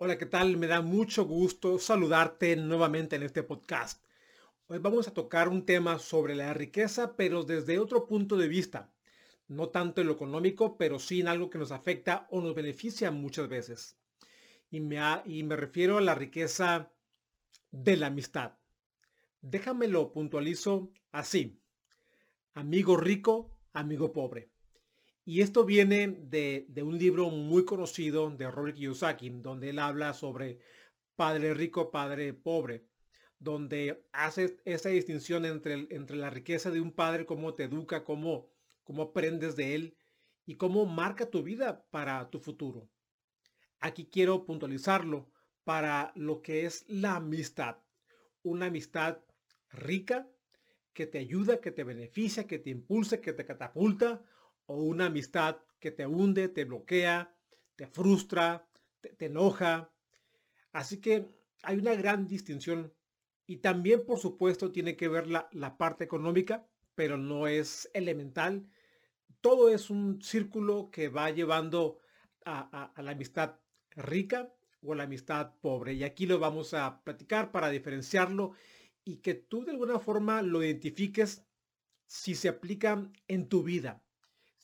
Hola, ¿qué tal? Me da mucho gusto saludarte nuevamente en este podcast. Hoy vamos a tocar un tema sobre la riqueza, pero desde otro punto de vista. No tanto en lo económico, pero sí en algo que nos afecta o nos beneficia muchas veces. Y me, y me refiero a la riqueza de la amistad. Déjamelo puntualizo así. Amigo rico, amigo pobre. Y esto viene de, un libro muy conocido de Robert Kiyosaki, donde él habla sobre padre rico, padre pobre, donde hace esa distinción entre, entre la riqueza de un padre, cómo te educa, cómo, cómo aprendes de él y cómo marca tu vida para tu futuro. Aquí quiero puntualizarlo para lo que es la amistad. Una amistad rica que te ayuda, que te beneficia, que te impulsa, que te catapulta o una amistad que te hunde, te bloquea, te frustra, te, enoja. Así que hay una gran distinción y también, por supuesto, tiene que ver la, parte económica, pero no es elemental. Todo es un círculo que va llevando a, a la amistad rica o a la amistad pobre. Y aquí lo vamos a platicar para diferenciarlo y que tú de alguna forma lo identifiques si se aplica en tu vida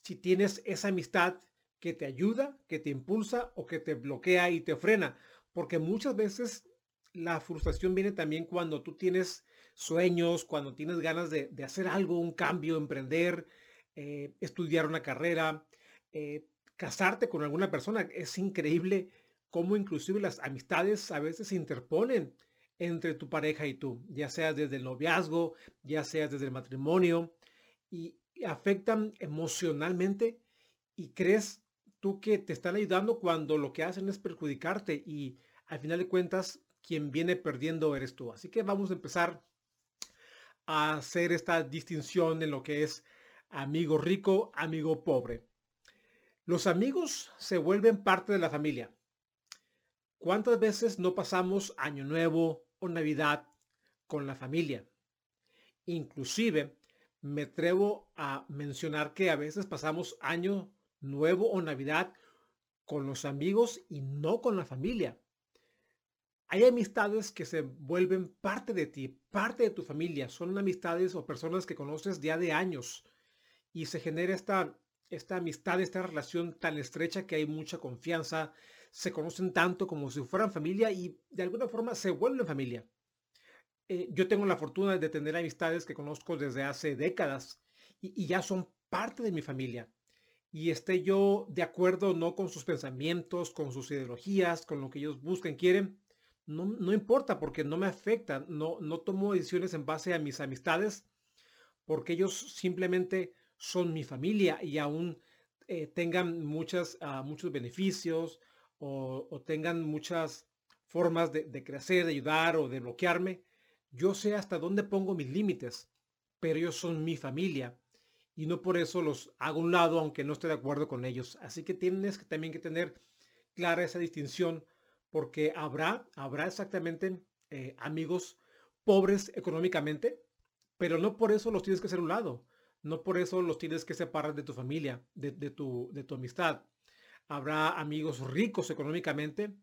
si tienes esa amistad que te ayuda, que te impulsa o que te bloquea y te frena. Porque muchas veces la frustración viene también cuando tú tienes sueños, cuando tienes ganas de, hacer algo, un cambio, emprender, eh, estudiar una carrera, eh, casarte con alguna persona. Es increíble cómo inclusive las amistades a veces se interponen entre tu pareja y tú, ya sea desde el noviazgo, ya sea desde el matrimonio. Y, afectan emocionalmente y crees tú que te están ayudando cuando lo que hacen es perjudicarte y al final de cuentas quien viene perdiendo eres tú. Así que vamos a empezar a hacer esta distinción en lo que es amigo rico, amigo pobre. Los amigos se vuelven parte de la familia. ¿Cuántas veces no pasamos año nuevo o navidad con la familia? Inclusive me atrevo a mencionar que a veces pasamos año nuevo o Navidad con los amigos y no con la familia. Hay amistades que se vuelven parte de ti, parte de tu familia. Son amistades o personas que conoces ya de años y se genera esta, esta amistad, esta relación tan estrecha que hay mucha confianza. Se conocen tanto como si fueran familia y de alguna forma se vuelven familia. Eh, yo tengo la fortuna de tener amistades que conozco desde hace décadas y, ya son parte de mi familia. Y esté yo de acuerdo no con sus pensamientos, con sus ideologías, con lo que ellos buscan, quieren, no, no importa porque no me afecta, no, no tomo decisiones en base a mis amistades porque ellos simplemente son mi familia y aún eh, tengan muchas, ah, muchos beneficios o, tengan muchas formas de, de, crecer, de ayudar o de bloquearme. Yo sé hasta dónde pongo mis límites, pero ellos son mi familia y no por eso los hago un lado aunque no esté de acuerdo con ellos. Así que tienes que también que tener clara esa distinción porque habrá, habrá exactamente eh, amigos pobres económicamente, pero no por eso los tienes que hacer un lado. No por eso los tienes que separar de tu familia, de, tu, de tu amistad. Habrá amigos ricos económicamente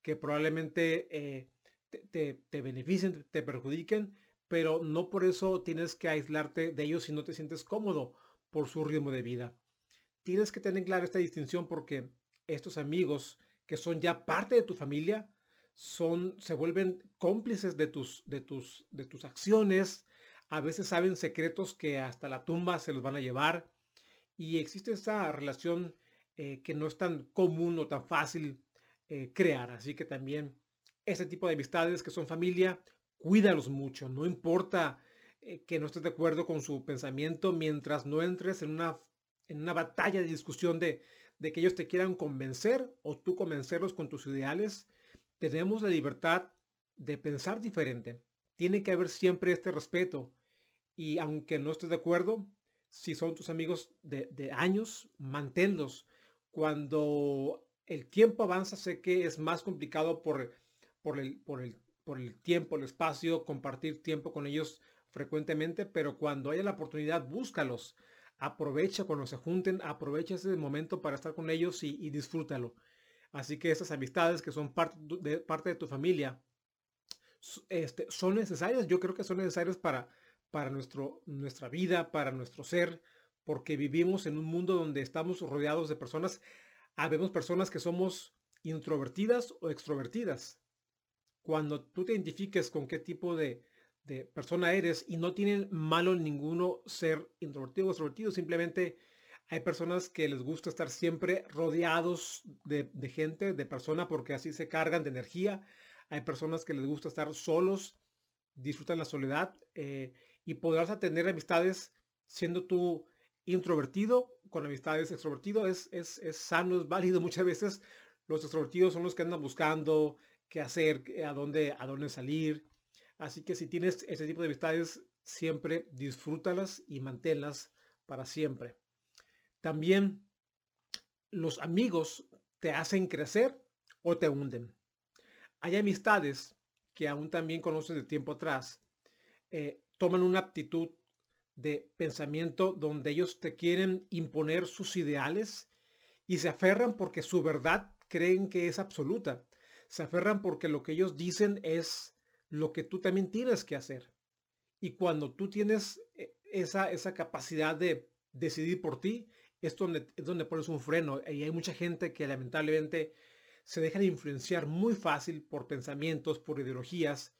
que probablemente eh, te, te, beneficien, te perjudiquen, pero no por eso tienes que aislarte de ellos si no te sientes cómodo por su ritmo de vida. Tienes que tener clara esta distinción porque estos amigos que son ya parte de tu familia son se vuelven cómplices de tus de tus de tus acciones, a veces saben secretos que hasta la tumba se los van a llevar y existe esa relación eh, que no es tan común o tan fácil eh, crear, así que también ese tipo de amistades que son familia, cuídalos mucho, no importa eh, que no estés de acuerdo con su pensamiento mientras no entres en una, en una batalla de discusión de, de que ellos te quieran convencer o tú convencerlos con tus ideales. Tenemos la libertad de pensar diferente. tiene que haber siempre este respeto. Y aunque no estés de acuerdo, si son tus amigos de, de años, manténlos. Cuando el tiempo avanza, sé que es más complicado por, por, el, por, el, por el tiempo, el espacio, compartir tiempo con ellos frecuentemente, pero cuando haya la oportunidad, búscalos. Aprovecha cuando se junten, aprovecha ese momento para estar con ellos y, disfrútalo. Así que esas amistades que son parte de, parte de tu familia este, son necesarias. Yo creo que son necesarias para, para nuestro, nuestra vida, para nuestro ser, porque vivimos en un mundo donde estamos rodeados de personas Habemos personas que somos introvertidas o extrovertidas. Cuando tú te identifiques con qué tipo de, persona eres y no tienen malo ninguno ser introvertido o extrovertido, simplemente hay personas que les gusta estar siempre rodeados de, gente, de persona, porque así se cargan de energía. Hay personas que les gusta estar solos, disfrutan la soledad eh, y podrás tener amistades siendo tú introvertido con amistades extrovertido es, es, es, sano, es válido. Muchas veces los extrovertidos son los que andan buscando qué hacer, a dónde, a dónde salir. Así que si tienes ese tipo de amistades, siempre disfrútalas y manténlas para siempre. También los amigos te hacen crecer o te hunden. Hay amistades que aún también conoces de tiempo atrás, eh, toman una actitud de pensamiento donde ellos te quieren imponer sus ideales y se aferran porque su verdad creen que es absoluta. Se aferran porque lo que ellos dicen es lo que tú también tienes que hacer. Y cuando tú tienes eh, esa, esa capacidad de decidir por ti, es donde, es donde pones un freno. Y hay mucha gente que lamentablemente se deja de influenciar muy fácil por pensamientos, por ideologías,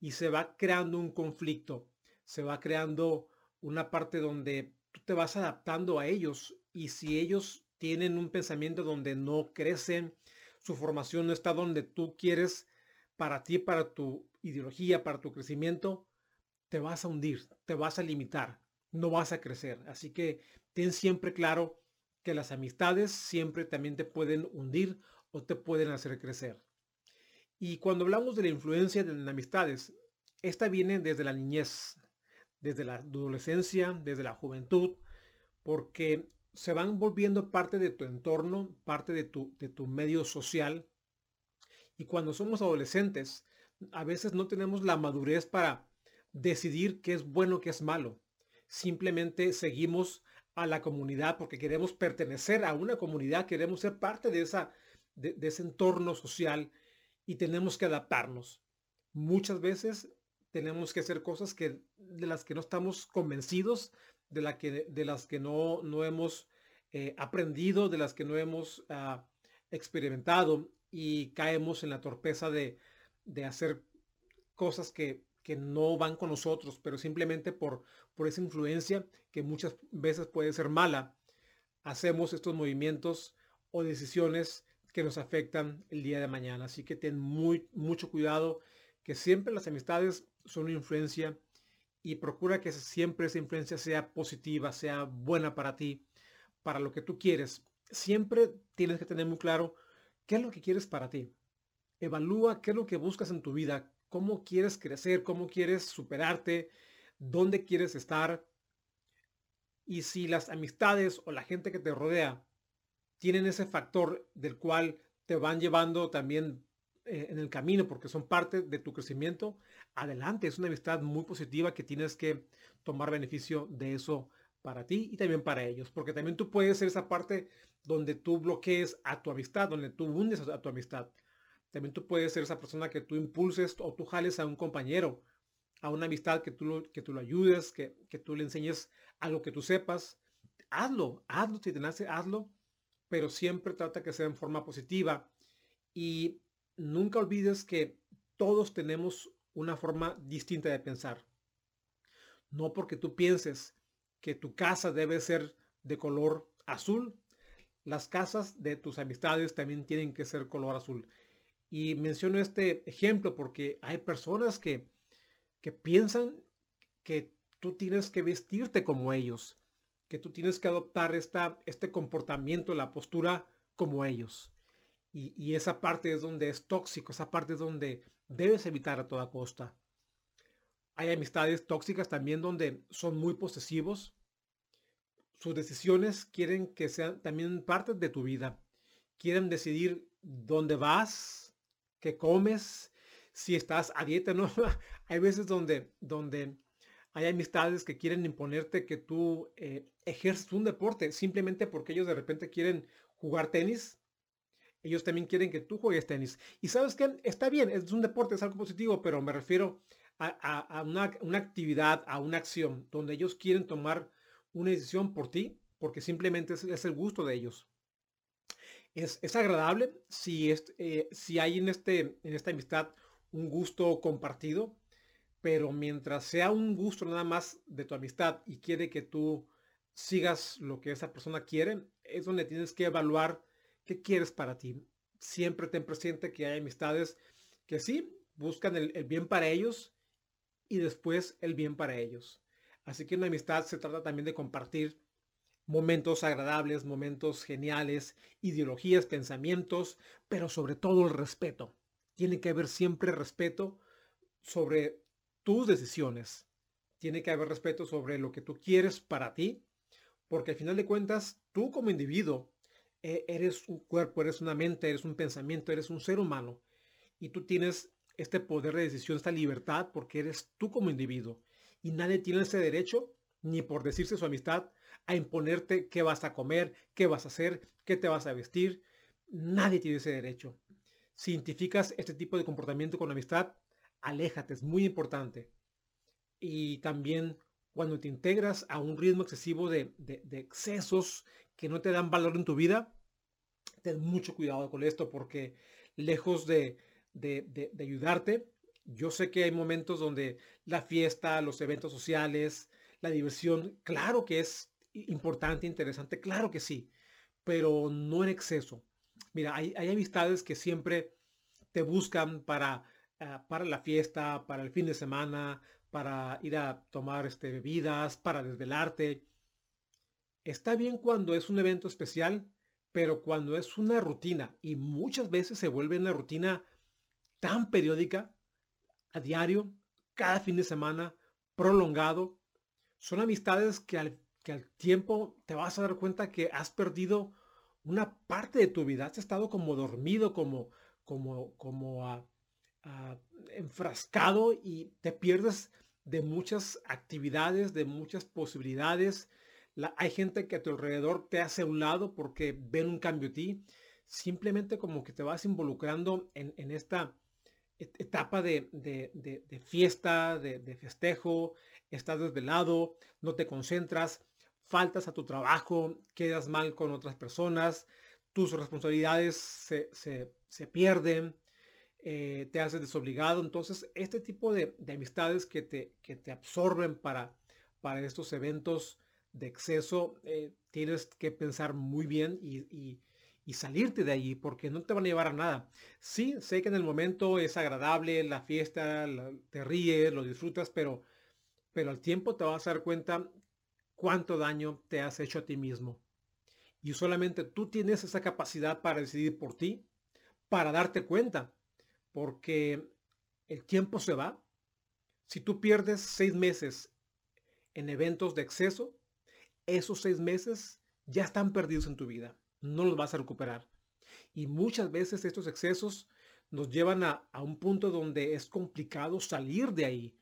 y se va creando un conflicto, se va creando una parte donde tú te vas adaptando a ellos y si ellos tienen un pensamiento donde no crecen, su formación no está donde tú quieres para ti, para tu ideología, para tu crecimiento, te vas a hundir, te vas a limitar, no vas a crecer. Así que ten siempre claro que las amistades siempre también te pueden hundir o te pueden hacer crecer. Y cuando hablamos de la influencia de las amistades, esta viene desde la niñez, desde la adolescencia, desde la juventud, porque se van volviendo parte de tu entorno, parte de tu, de tu medio social. Y cuando somos adolescentes, a veces no tenemos la madurez para decidir qué es bueno, qué es malo. Simplemente seguimos a la comunidad porque queremos pertenecer a una comunidad, queremos ser parte de, esa, de, ese entorno social y tenemos que adaptarnos. Muchas veces tenemos que hacer cosas que, de las que no estamos convencidos, de, que, de las que no, no hemos eh, aprendido, de las que no hemos ah, experimentado y caemos en la torpeza de, de hacer cosas que, que, no van con nosotros, pero simplemente por, por esa influencia que muchas veces puede ser mala, hacemos estos movimientos o decisiones que nos afectan el día de mañana. Así que ten muy, mucho cuidado que siempre las amistades son una influencia y procura que siempre esa influencia sea positiva, sea buena para ti, para lo que tú quieres. Siempre tienes que tener muy claro qué es lo que quieres para ti. Evalúa qué es lo que buscas en tu vida, cómo quieres crecer, cómo quieres superarte, dónde quieres estar. Y si las amistades o la gente que te rodea tienen ese factor del cual te van llevando también eh, en el camino porque son parte de tu crecimiento, adelante. Es una amistad muy positiva que tienes que tomar beneficio de eso para ti y también para ellos. Porque también tú puedes ser esa parte donde tú bloquees a tu amistad, donde tú hundes a tu amistad. También tú puedes ser esa persona que tú impulses o tú jales a un compañero, a una amistad que tú lo, que tú lo ayudes, que, que tú le enseñes algo que tú sepas. Hazlo, hazlo si te nace, hazlo, pero siempre trata que sea en forma positiva. Y nunca olvides que todos tenemos una forma distinta de pensar. No porque tú pienses que tu casa debe ser de color azul, las casas de tus amistades también tienen que ser color azul. Y menciono este ejemplo porque hay personas que, que piensan que tú tienes que vestirte como ellos, que tú tienes que adoptar esta, este comportamiento, la postura como ellos. Y, esa parte es donde es tóxico, esa parte es donde debes evitar a toda costa. hay amistades tóxicas también donde son muy posesivos. Sus decisiones quieren que sean también parte de tu vida. Quieren decidir dónde vas, qué comes, si estás a dieta, ¿no? hay veces donde, donde hay amistades que quieren imponerte que tú eh, ejerces un deporte simplemente porque ellos de repente quieren jugar tenis. Ellos también quieren que tú juegues tenis. Y sabes que está bien, es un deporte, es algo positivo, pero me refiero a, una, actividad, a una acción donde ellos quieren tomar una decisión por ti porque simplemente es, el gusto de ellos. Es, agradable si, eh, si hay en, este, en esta amistad un gusto compartido, pero mientras sea un gusto nada más de tu amistad y quiere que tú sigas lo que esa persona quiere, es donde tienes que evaluar qué quieres para ti. Siempre ten presente que hay amistades que sí buscan el, el bien para ellos y después el bien para ellos. Así que una amistad se trata también de compartir momentos agradables, momentos geniales, ideologías, pensamientos, pero sobre todo el respeto. Tiene que haber siempre respeto sobre tus decisiones. Tiene que haber respeto sobre lo que tú quieres para ti, porque al final de cuentas, tú como individuo, eres un cuerpo, eres una mente, eres un pensamiento, eres un ser humano, y tú tienes este poder de decisión, esta libertad, porque eres tú como individuo, y nadie tiene ese derecho, ni por decirse su amistad, a imponerte qué vas a comer, qué vas a hacer, qué te vas a vestir. Nadie tiene ese derecho. Si identificas este tipo de comportamiento con amistad, aléjate, es muy importante. Y también cuando te integras a un ritmo excesivo de, excesos que no te dan valor en tu vida, ten mucho cuidado con esto porque lejos de, de, ayudarte, yo sé que hay momentos donde la fiesta, los eventos sociales, la diversión, claro que es importante, interesante, claro que sí, pero no en exceso. Mira, hay, hay amistades que siempre te buscan para Ah, para la fiesta, para el fin de semana, para ir a tomar este, bebidas, para desvelarte. Está bien cuando es un evento especial, pero cuando es una rutina y muchas veces se vuelve una rutina tan periódica, a diario, cada fin de semana, prolongado, son amistades que al, que al tiempo te vas a dar cuenta que has perdido una parte de tu vida, has estado como dormido, como, como, como a, Ah, enfrascado y te pierdes de muchas actividades, de muchas posibilidades. Hay gente que a tu alrededor te hace a un lado porque ven un cambio en ti. Simplemente como que te vas involucrando en, esta etapa de, fiesta, de, de, festejo, estás desvelado, no te concentras, faltas a tu trabajo, quedas mal con otras personas, tus responsabilidades se, se pierden, eh, te haces desobligado. Entonces, este tipo de, amistades que te, que te absorben para, para estos eventos de exceso, eh, tienes que pensar muy bien y, salirte de allí porque no te van a llevar a nada. Sí, sé que en el momento es agradable, la fiesta, te ríes, lo disfrutas, pero, pero al tiempo te vas a dar cuenta cuánto daño te has hecho a ti mismo. Y solamente tú tienes esa capacidad para decidir por ti, para darte cuenta porque el tiempo se va. Si tú pierdes seis meses en eventos de exceso, esos seis meses ya están perdidos en tu vida. No los vas a recuperar. Y muchas veces estos excesos nos llevan a, un punto donde es complicado salir de ahí.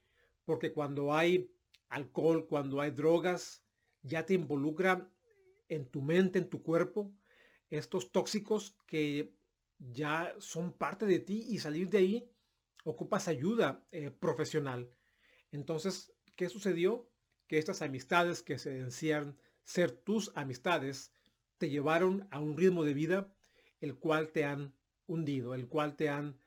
Porque cuando hay alcohol, cuando hay drogas, ya te involucra en tu mente, en tu cuerpo, estos tóxicos que ya son parte de ti y salir de ahí ocupas ayuda eh, profesional. Entonces, ¿qué sucedió? Que estas amistades que se decían ser tus amistades te llevaron a un ritmo de vida el cual te han hundido, el cual te han,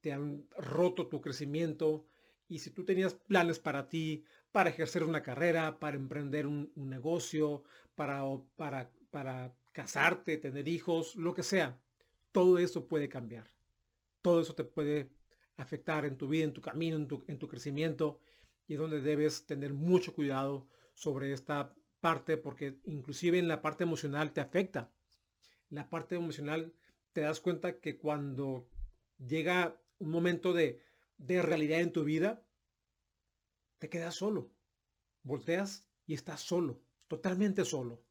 te han roto tu crecimiento. Y si tú tenías planes para ti, para ejercer una carrera, para emprender un, negocio, para, para, para casarte, tener hijos, lo que sea, todo eso puede cambiar. Todo eso te puede afectar en tu vida, en tu camino, en tu, en tu crecimiento y es donde debes tener mucho cuidado sobre esta parte porque inclusive en la parte emocional te afecta. La parte emocional te das cuenta que cuando llega un momento de, de realidad en tu vida, te quedas solo. Volteas y estás solo, totalmente solo.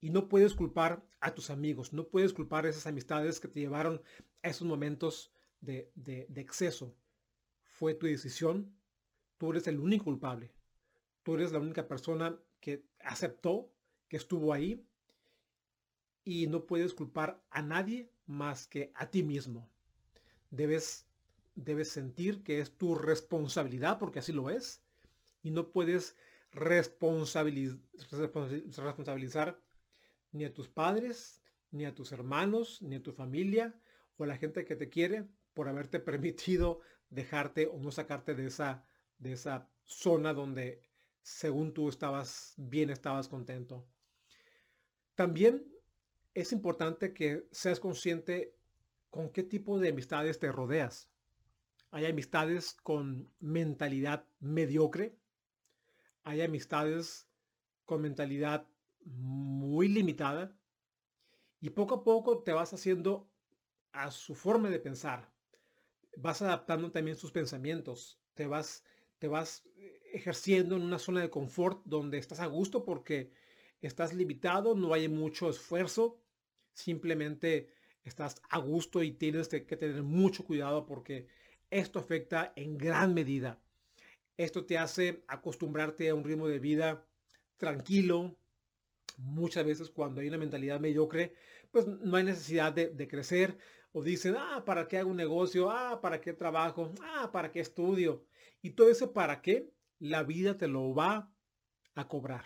Y no puedes culpar a tus amigos, no puedes culpar a esas amistades que te llevaron a esos momentos de, de, de exceso. Fue tu decisión, tú eres el único culpable. Tú eres la única persona que aceptó, que estuvo ahí. Y no puedes culpar a nadie más que a ti mismo. Debes, debes sentir que es tu responsabilidad, porque así lo es. Y no puedes responsabilizar ni a tus padres, ni a tus hermanos, ni a tu familia o a la gente que te quiere por haberte permitido dejarte o no sacarte de esa, de esa zona donde según tú estabas bien, estabas contento. También es importante que seas consciente con qué tipo de amistades te rodeas. Hay amistades con mentalidad mediocre. Hay amistades con mentalidad muy limitada. Y poco a poco te vas haciendo a su forma de pensar. Vas adaptando también sus pensamientos. Te vas, te vas ejerciendo en una zona de confort donde estás a gusto porque estás limitado, no hay mucho esfuerzo, simplemente estás a gusto y tienes que tener mucho cuidado porque esto afecta en gran medida. Esto te hace acostumbrarte a un ritmo de vida tranquilo. Muchas veces cuando hay una mentalidad mediocre, pues no hay necesidad de, de crecer. O dicen, ah, ¿para qué hago un negocio? Ah, ¿para qué trabajo? Ah, ¿para qué estudio? Y todo ese para qué la vida te lo va a cobrar.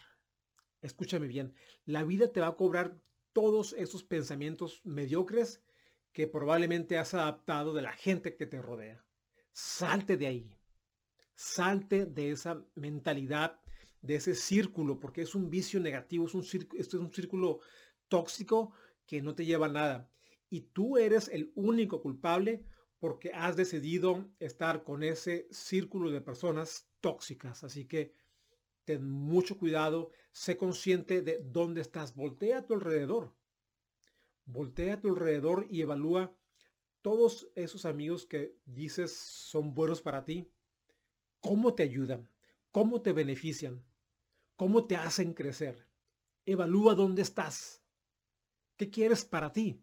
Escúchame bien, la vida te va a cobrar todos esos pensamientos mediocres que probablemente has adaptado de la gente que te rodea. Salte de ahí. Salte de esa mentalidad, de ese círculo, porque es un vicio negativo, es un círculo, esto es un círculo tóxico que no te lleva a nada. Y tú eres el único culpable porque has decidido estar con ese círculo de personas tóxicas. Así que ten mucho cuidado, sé consciente de dónde estás, voltea a tu alrededor. Voltea a tu alrededor y evalúa todos esos amigos que dices son buenos para ti. ¿Cómo te ayudan? ¿Cómo te benefician? ¿Cómo te hacen crecer? Evalúa dónde estás. ¿Qué quieres para ti?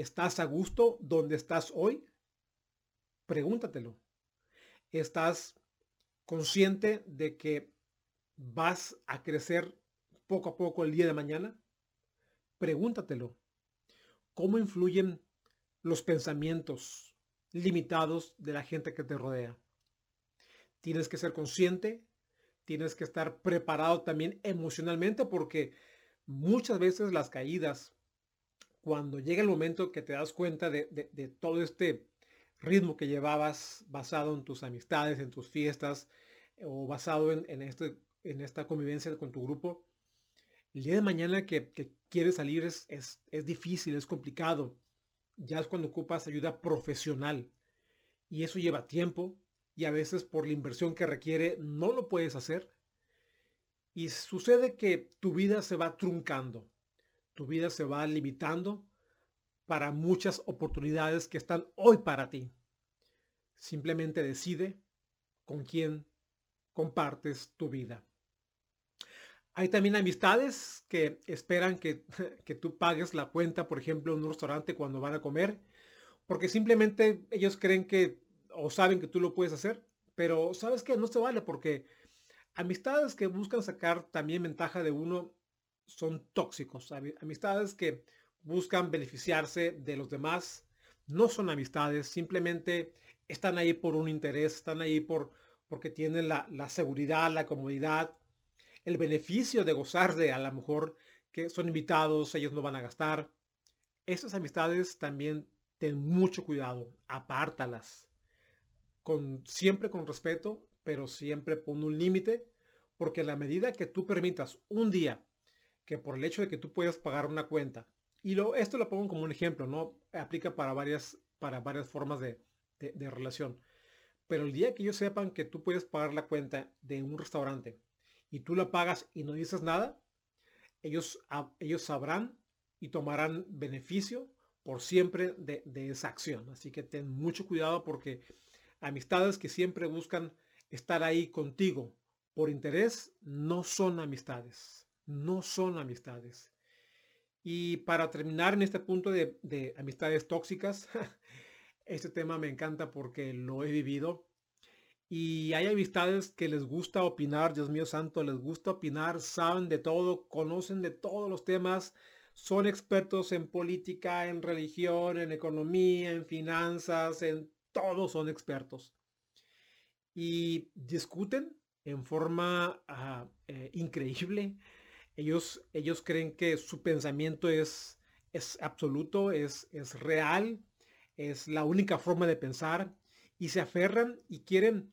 ¿Estás a gusto donde estás hoy? Pregúntatelo. ¿Estás consciente de que vas a crecer poco a poco el día de mañana? Pregúntatelo. ¿Cómo influyen los pensamientos limitados de la gente que te rodea? Tienes que ser consciente, tienes que estar preparado también emocionalmente porque muchas veces las caídas, cuando llega el momento que te das cuenta de, todo este ritmo que llevabas basado en tus amistades, en tus fiestas o basado en, este, esta convivencia con tu grupo, el día de mañana que, quieres salir es, es, difícil, es complicado. Ya es cuando ocupas ayuda profesional. Y eso lleva tiempo y a veces por la inversión que requiere no lo puedes hacer. Y sucede que tu vida se va truncando, tu vida se va limitando para muchas oportunidades que están hoy para ti. Simplemente decide con quién compartes tu vida. Hay también amistades que esperan que, que, tú pagues la cuenta, por ejemplo, en un restaurante cuando van a comer, porque simplemente ellos creen que o saben que tú lo puedes hacer, pero sabes que no se vale porque amistades que buscan sacar también ventaja de uno son tóxicos. Amistades que buscan beneficiarse de los demás, no son amistades, simplemente están ahí por un interés, están ahí por, porque tienen la, seguridad, la comodidad, el beneficio de gozar de a lo mejor que son invitados, ellos no van a gastar. Esas amistades también ten mucho cuidado, apártalas. Con, siempre con respeto, pero siempre pon un límite, porque a la medida que tú permitas un día que por el hecho de que tú puedas pagar una cuenta, y lo, esto lo pongo como un ejemplo, ¿no? Aplica para varias, para varias formas de, de, relación. Pero el día que ellos sepan que tú puedes pagar la cuenta de un restaurante y tú la pagas y no dices nada, ellos, ellos sabrán y tomarán beneficio por siempre de, esa acción. Así que ten mucho cuidado porque amistades que siempre buscan estar ahí contigo por interés no son amistades, no son amistades. Y para terminar en este punto de, de amistades tóxicas, este tema me encanta porque lo he vivido. Y hay amistades que les gusta opinar, Dios mío santo, les gusta opinar, saben de todo, conocen de todos los temas, son expertos en política, en religión, en economía, en finanzas, en todo son expertos. Y discuten en forma ah, eh, increíble. Ellos, ellos creen que su pensamiento es, es absoluto, es, es real, es la única forma de pensar y se aferran y quieren,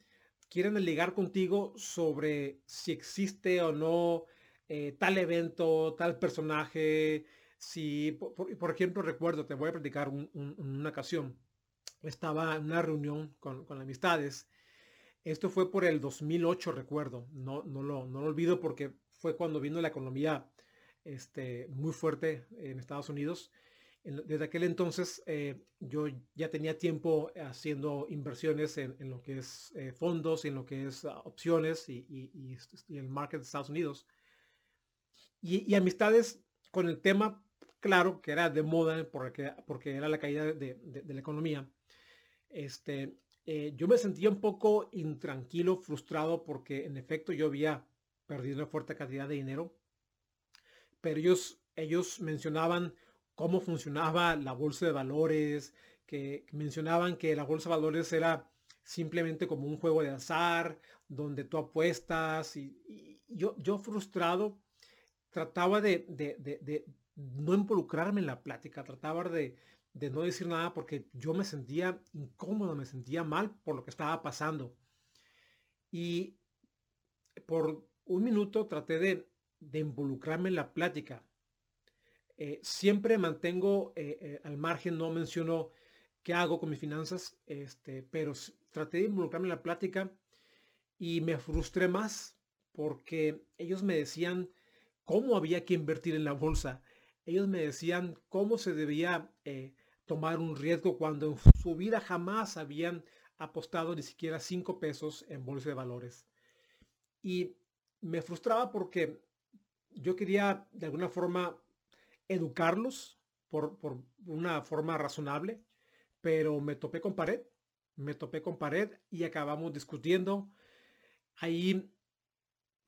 quieren ligar contigo sobre si existe o no eh, tal evento, tal personaje. Si, por, ejemplo, recuerdo, te voy a platicar una ocasión. Estaba en una reunión con, con amistades esto fue por el 2008, recuerdo. No, no, lo, no lo olvido porque fue cuando vino la economía este, muy fuerte en Estados Unidos. Desde aquel entonces eh, yo ya tenía tiempo haciendo inversiones en, lo que es eh, fondos en lo que es ah, opciones y, y, el market de Estados Unidos. Y, amistades con el tema, claro, que era de moda porque, porque era la caída de, de la economía. Este, eh, yo me sentía un poco intranquilo, frustrado, porque en efecto yo había perdido una fuerte cantidad de dinero. Pero ellos, ellos mencionaban cómo funcionaba la bolsa de valores, que, mencionaban que la bolsa de valores era simplemente como un juego de azar, donde tú apuestas. Y, yo, yo frustrado, trataba de, de no involucrarme en la plática, trataba de, de no decir nada porque yo me sentía incómodo, me sentía mal por lo que estaba pasando. Y por un minuto traté de, involucrarme en la plática. Eh, siempre mantengo eh, eh, al margen, no menciono qué hago con mis finanzas, este, pero traté de involucrarme en la plática y me frustré más porque ellos me decían cómo había que invertir en la bolsa. Ellos me decían cómo se debía tomar un riesgo cuando en su vida jamás habían apostado ni siquiera cinco pesos en bolsa de valores. Y me frustraba porque yo quería de alguna forma educarlos por, por una forma razonable, pero me topé con pared, me topé con pared y acabamos discutiendo. Ahí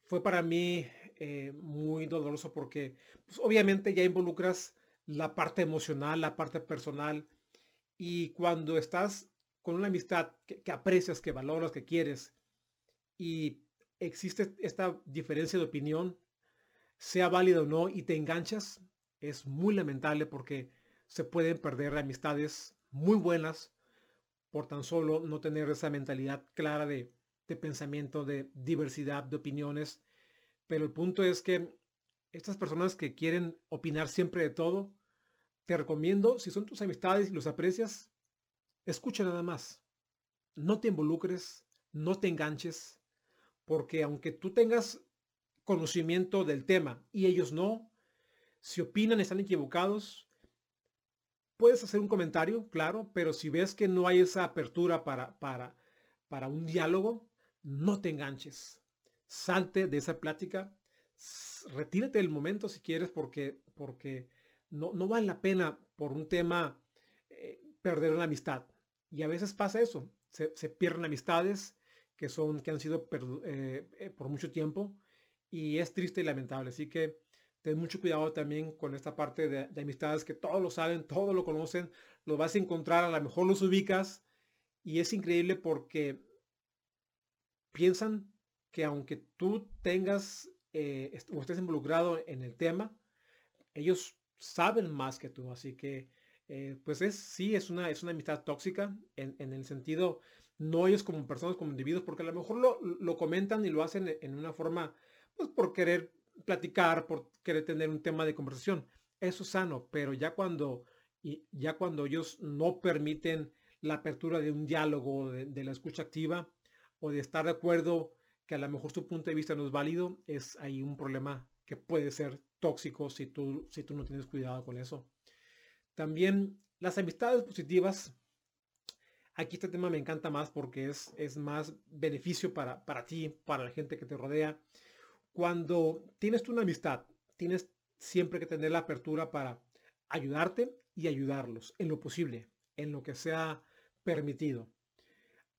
fue para mí eh, muy doloroso porque pues, obviamente ya involucras la parte emocional, la parte personal. Y cuando estás con una amistad que, aprecias, que valoras, que quieres, y existe esta diferencia de opinión, sea válida o no, y te enganchas, es muy lamentable porque se pueden perder amistades muy buenas por tan solo no tener esa mentalidad clara de, de pensamiento, de diversidad de opiniones. Pero el punto es que estas personas que quieren opinar siempre de todo, te recomiendo, si son tus amistades y los aprecias, escucha nada más. No te involucres, no te enganches, porque aunque tú tengas conocimiento del tema y ellos no, si opinan están equivocados, puedes hacer un comentario, claro, pero si ves que no hay esa apertura para, para, para un diálogo, no te enganches. Salte de esa plática, retírate del momento si quieres porque, porque no, no vale la pena por un tema eh, perder una amistad. Y a veces pasa eso, se, pierden amistades que, son, que han sido eh, eh, por mucho tiempo y es triste y lamentable. Así que ten mucho cuidado también con esta parte de, amistades que todos lo saben, todos lo conocen, lo vas a encontrar, a lo mejor los ubicas y es increíble porque piensan que aunque tú tengas o estés involucrado en el tema, ellos saben más que tú. Así que, eh, pues es, sí, es una, es una amistad tóxica en, el sentido, no ellos como personas, como individuos, porque a lo mejor lo, comentan y lo hacen en una forma, pues por querer platicar, por querer tener un tema de conversación. Eso es sano, pero ya cuando, ya cuando ellos no permiten la apertura de un diálogo, de, de la escucha activa o de estar de acuerdo que a lo mejor su punto de vista no es válido, es ahí un problema que puede ser tóxico si tú, si tú no tienes cuidado con eso. También las amistades positivas, aquí este tema me encanta más porque es, es más beneficio para, para ti, para la gente que te rodea. Cuando tienes una amistad, tienes siempre que tener la apertura para ayudarte y ayudarlos en lo posible, en lo que sea permitido.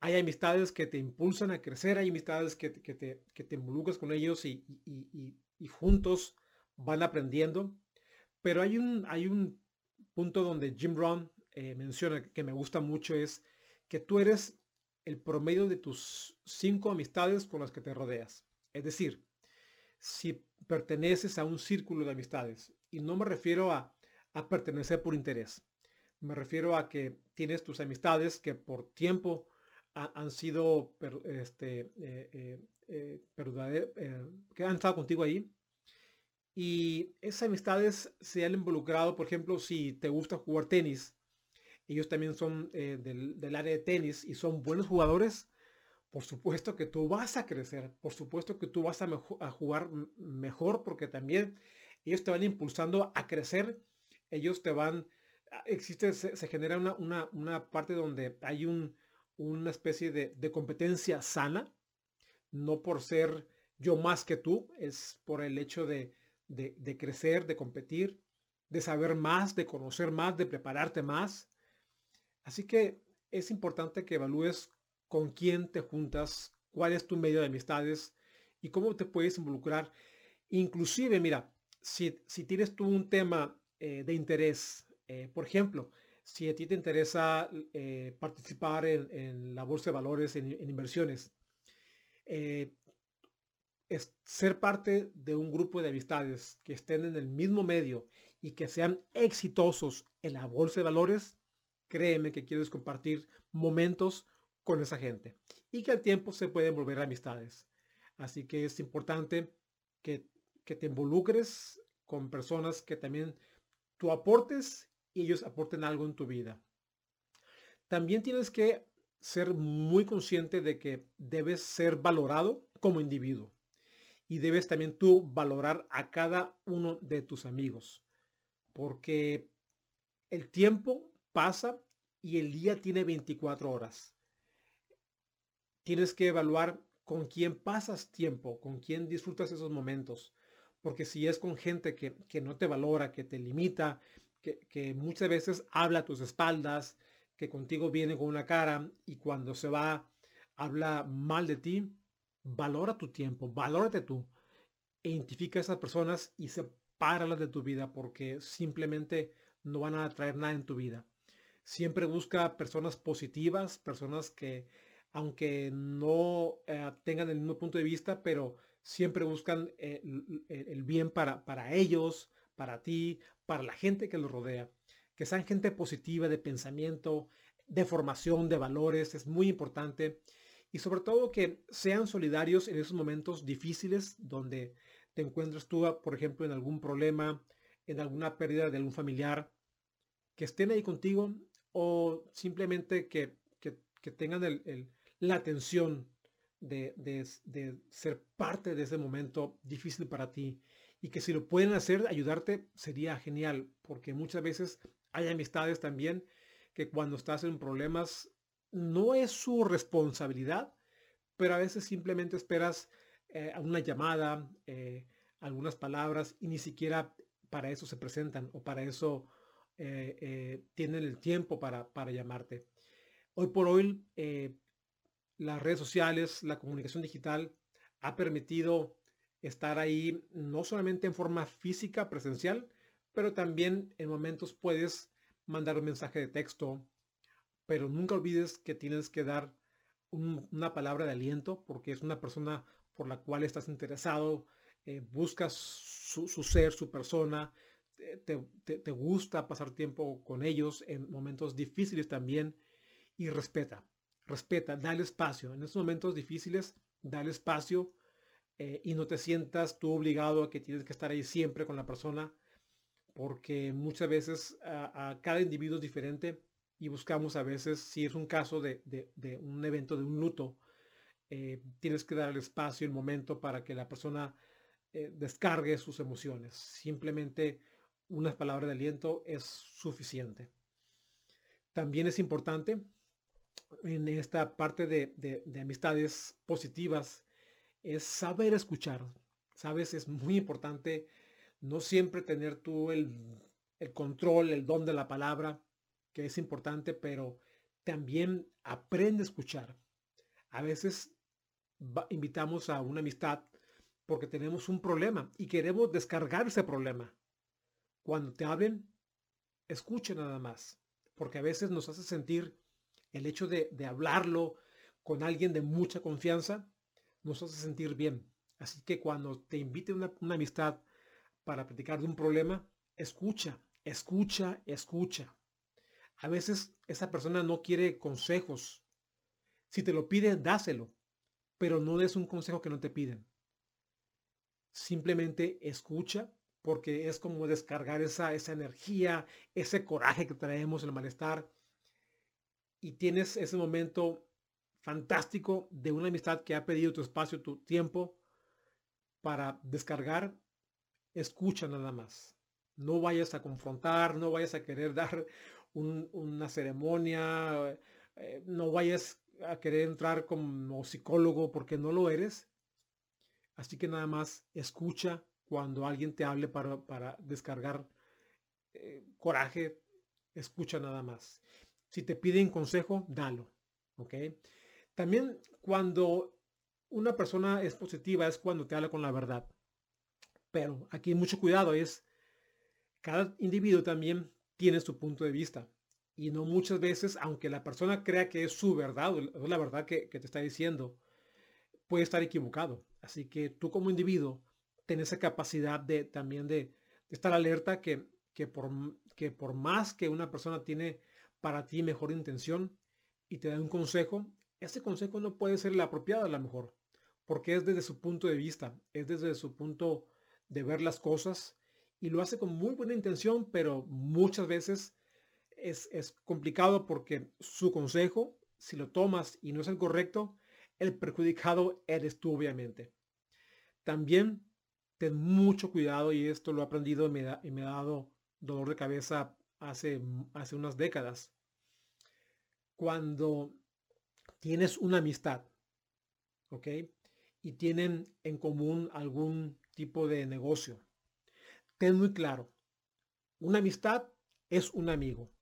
Hay amistades que te impulsan a crecer, hay amistades que, que te, que te involucras con ellos y, y, y, juntos van aprendiendo. Pero hay un, hay un punto donde Jim Brown eh, menciona que me gusta mucho, es que tú eres el promedio de tus cinco amistades con las que te rodeas. Es decir, si perteneces a un círculo de amistades, y no me refiero a, a pertenecer por interés, me refiero a que tienes tus amistades que por tiempo han sido este, eh, eh, eh, que han estado contigo ahí. Y esas amistades se han involucrado, por ejemplo, si te gusta jugar tenis, ellos también son del, del, área de tenis y son buenos jugadores, por supuesto que tú vas a crecer, por supuesto que tú vas a, jugar mejor porque también ellos te van impulsando a crecer, ellos te van Ah, existe, se, genera una, una, parte donde hay un, una especie de, competencia sana, no por ser yo más que tú, es por el hecho de, de, crecer, de competir, de saber más, de conocer más, de prepararte más. Así que es importante que evalúes con quién te juntas, cuál es tu medio de amistades y cómo te puedes involucrar. Inclusive, mira, si, tienes tú un tema eh, de interés, eh, por ejemplo, si a ti te interesa eh, participar en, la bolsa de valores, en, inversiones, eh, es ser parte de un grupo de amistades que estén en el mismo medio y que sean exitosos en la bolsa de valores, créeme que quieres compartir momentos con esa gente y que al tiempo se pueden volver amistades. Así que es importante que, te involucres con personas que también tú aportes y ellos aporten algo en tu vida. También tienes que ser muy consciente de que debes ser valorado como individuo y debes también tú valorar a cada uno de tus amigos porque el tiempo pasa y el día tiene 24 horas. Tienes que evaluar con quién pasas tiempo, con quién disfrutas esos momentos. Porque si es con gente que, que no te valora, que te limita, que, muchas veces habla a tus espaldas, que contigo viene con una cara y cuando se va habla mal de ti, valora tu tiempo, valórate tú. E identifica a esas personas y sepáralas de tu vida porque simplemente no van a traer nada en tu vida. Siempre busca personas positivas, personas que aunque no eh, tengan el mismo punto de vista, pero siempre buscan eh, el, bien para, para ellos, para ti, para la gente que los rodea. Que sean gente positiva de pensamiento, de formación, de valores, es muy importante. Y sobre todo que sean solidarios en esos momentos difíciles donde te encuentras tú, por ejemplo, en algún problema, en alguna pérdida de algún familiar, que estén ahí contigo o simplemente que, tengan la atención de, de, ser parte de ese momento difícil para ti y que si lo pueden hacer, ayudarte, sería genial, porque muchas veces hay amistades también que cuando estás en problemas no es su responsabilidad, pero a veces simplemente esperas eh, una llamada, eh, algunas palabras y ni siquiera para eso se presentan o para eso eh, tienen el tiempo para, para, llamarte. Hoy por hoy, las redes sociales, la comunicación digital ha permitido estar ahí no solamente en forma física, presencial, pero también en momentos puedes mandar un mensaje de texto, pero nunca olvides que tienes que dar una palabra de aliento porque es una persona por la cual estás interesado, eh, buscas su, ser, su persona, te, gusta pasar tiempo con ellos en momentos difíciles también y respeta, respeta, dale espacio. En esos momentos difíciles, dale espacio eh, y no te sientas tú obligado a que tienes que estar ahí siempre con la persona, porque muchas veces a, cada individuo es diferente y buscamos a veces, si es un caso de, un evento, de un luto, eh, tienes que dar el espacio, el momento para que la persona eh, descargue sus emociones. Simplemente unas palabras de aliento es suficiente. También es importante en esta parte de, de amistades positivas es saber escuchar. Sabes, es muy importante no siempre tener tú el control, el don de la palabra, que es importante, pero también aprende a escuchar. A veces invitamos a una amistad porque tenemos un problema y queremos descargar ese problema. Cuando te hablen, escuche nada más, porque a veces nos hace sentir el hecho de, de hablarlo con alguien de mucha confianza, nos hace sentir bien. Así que cuando te invite una, una amistad para platicar de un problema, escucha, escucha, escucha. A veces esa persona no quiere consejos. Si te lo pide, dáselo, pero no des un consejo que no te piden. Simplemente escucha porque es como descargar esa, esa energía, ese coraje que traemos, el malestar. Y tienes ese momento fantástico de una amistad que ha pedido tu espacio, tu tiempo para descargar. Escucha nada más. No vayas a confrontar, no vayas a querer dar una ceremonia, eh, no vayas a querer entrar como psicólogo porque no lo eres. Así que nada más escucha cuando alguien te hable para, descargar eh, coraje, escucha nada más. Si te piden consejo, dalo. ¿Ok? También cuando una persona es positiva es cuando te habla con la verdad. Pero aquí mucho cuidado es, cada individuo también tiene su punto de vista. Y no muchas veces, aunque la persona crea que es su verdad, o la verdad que, te está diciendo, puede estar equivocado. Así que tú como individuo tienes esa capacidad de también de, estar alerta que, que, por, que por más que una persona tiene para ti mejor intención y te da un consejo, ese consejo no puede ser el apropiado a lo mejor, porque es desde su punto de vista, es desde su punto de ver las cosas y lo hace con muy buena intención, pero muchas veces es, complicado porque su consejo, si lo tomas y no es el correcto, el perjudicado eres tú obviamente. También ten mucho cuidado y esto lo he aprendido y me, ha dado dolor de cabeza hace, hace unas décadas. Cuando tienes una amistad, ¿ok? Y tienen en común algún tipo de negocio ten muy claro, una amistad es un amigo,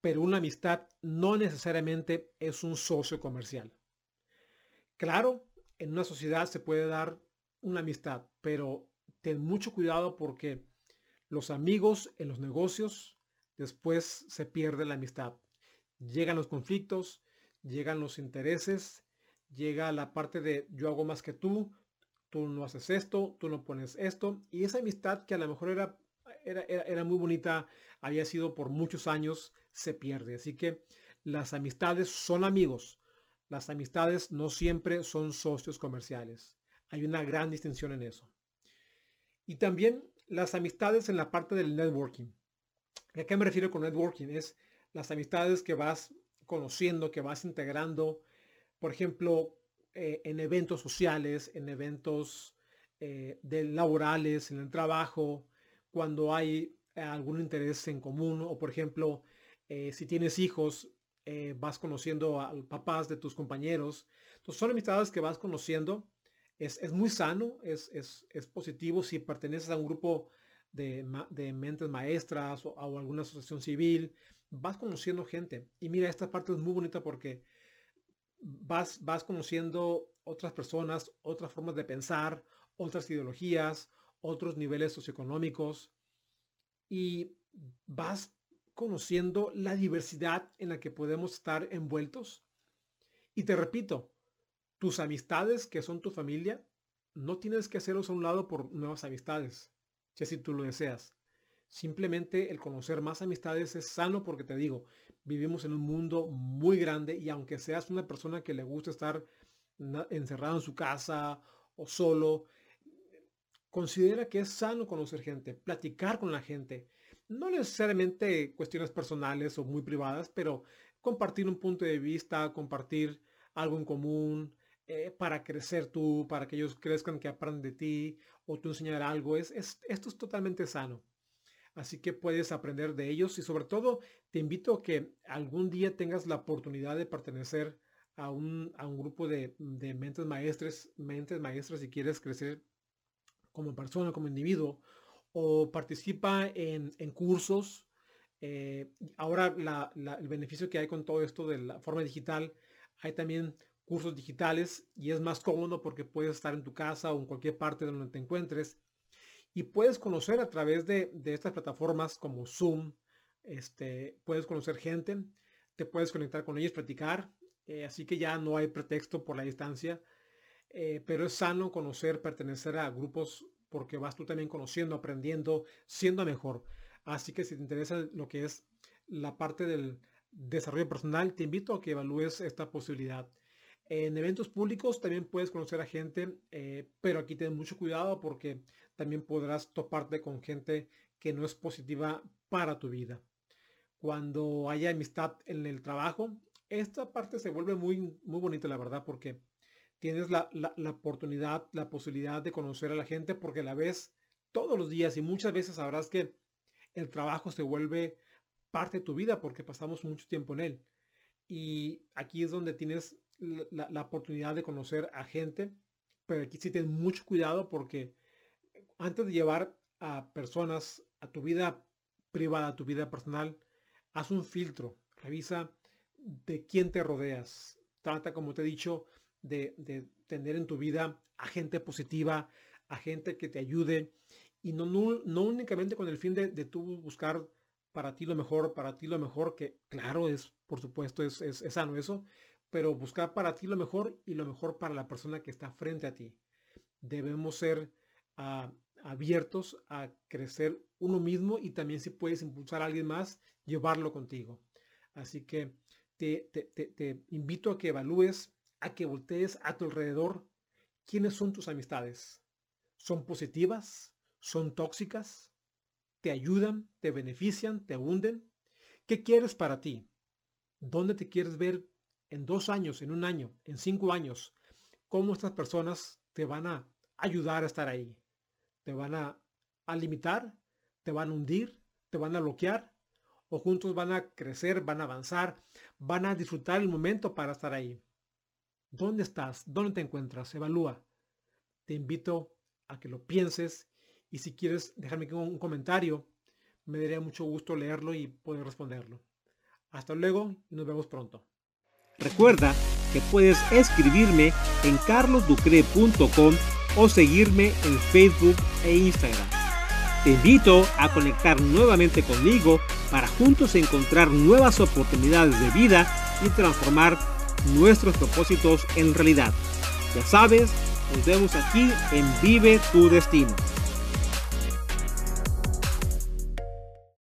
pero una amistad no necesariamente es un socio comercial. Claro, en una sociedad se puede dar una amistad, pero ten mucho cuidado porque los amigos en los negocios después se pierde la amistad. Llegan los conflictos, llegan los intereses, llega la parte de yo hago más que tú, tú no haces esto, tú no pones esto. Y esa amistad que a lo mejor era, era, era, muy bonita, había sido por muchos años, se pierde. Así que las amistades son amigos. Las amistades no siempre son socios comerciales. Hay una gran distinción en eso. Y también las amistades en la parte del networking. ¿A qué me refiero con networking? Es las amistades que vas conociendo, que vas integrando. Por ejemplo, eh, en eventos sociales, en eventos eh, de laborales, en el trabajo, cuando hay eh, algún interés en común o por ejemplo, si tienes hijos, vas conociendo a papás de tus compañeros. Entonces son amistades que vas conociendo. Es, es muy sano, es, es, es, positivo si perteneces a un grupo de, de mentes maestras o, alguna asociación civil. Vas conociendo gente. Y mira, esta parte es muy bonita porque vas, vas conociendo otras personas, otras formas de pensar, otras ideologías, otros niveles socioeconómicos y vas conociendo la diversidad en la que podemos estar envueltos. Y te repito, tus amistades que son tu familia, no tienes que hacerlos a un lado por nuevas amistades, si así tú lo deseas. Simplemente el conocer más amistades es sano porque te digo, vivimos en un mundo muy grande y aunque seas una persona que le gusta estar encerrado en su casa o solo, considera que es sano conocer gente, platicar con la gente. No necesariamente cuestiones personales o muy privadas, pero compartir un punto de vista, compartir algo en común, eh, para crecer tú, para que ellos crezcan, que aprendan de ti, o tú enseñar algo. Es, es, esto es totalmente sano. Así que puedes aprender de ellos y sobre todo te invito a que algún día tengas la oportunidad de pertenecer a un, grupo de, mentes maestras, mentes maestras si quieres crecer como persona, como individuo, o participa en, cursos. Eh, ahora el beneficio que hay con todo esto de la forma digital, hay también cursos digitales y es más cómodo porque puedes estar en tu casa o en cualquier parte donde te encuentres y puedes conocer a través de, estas plataformas como Zoom, este, puedes conocer gente, te puedes conectar con ellos, platicar, eh, así que ya no hay pretexto por la distancia, eh, pero es sano conocer, pertenecer a grupos porque vas tú también conociendo, aprendiendo, siendo mejor. Así que si te interesa lo que es la parte del desarrollo personal, te invito a que evalúes esta posibilidad. En eventos públicos también puedes conocer a gente, eh, pero aquí ten mucho cuidado porque también podrás toparte con gente que no es positiva para tu vida. Cuando haya amistad en el trabajo, esta parte se vuelve muy, muy bonita, la verdad, porque tienes la, oportunidad, la posibilidad de conocer a la gente porque la ves todos los días y muchas veces sabrás que el trabajo se vuelve parte de tu vida porque pasamos mucho tiempo en él. Y aquí es donde tienes la, oportunidad de conocer a gente, pero aquí sí ten mucho cuidado porque antes de llevar a personas a tu vida privada, a tu vida personal, haz un filtro, revisa de quién te rodeas. Trata, como te he dicho, de, tener en tu vida a gente positiva, a gente que te ayude y no, no, únicamente con el fin de, de tú buscar para ti lo mejor, para ti lo mejor, que claro, es, por supuesto, es, es, sano eso, pero buscar para ti lo mejor y lo mejor para la persona que está frente a ti. Debemos ser ah, abiertos a crecer uno mismo y también si puedes impulsar a alguien más, llevarlo contigo. Así que te, te, invito a que evalúes, a que voltees a tu alrededor quiénes son tus amistades. ¿Son positivas? ¿Son tóxicas? ¿Te ayudan? ¿Te benefician? ¿Te hunden? ¿Qué quieres para ti? ¿Dónde te quieres ver en dos años, en un año, en cinco años? ¿Cómo estas personas te van a ayudar a estar ahí? ¿Te van a, a limitar? ¿Te van a hundir? ¿Te van a bloquear? o juntos van a crecer, van a avanzar, van a disfrutar el momento para estar ahí. ¿Dónde estás? ¿Dónde te encuentras? Evalúa. Te invito a que lo pienses y si quieres dejarme un comentario, me daría mucho gusto leerlo y poder responderlo. Hasta luego y nos vemos pronto. Recuerda que puedes escribirme en carlosducre.com o seguirme en Facebook e Instagram. Te invito a conectar nuevamente conmigo para juntos encontrar nuevas oportunidades de vida y transformar nuestros propósitos en realidad. Ya sabes, nos vemos aquí en Vive tu Destino.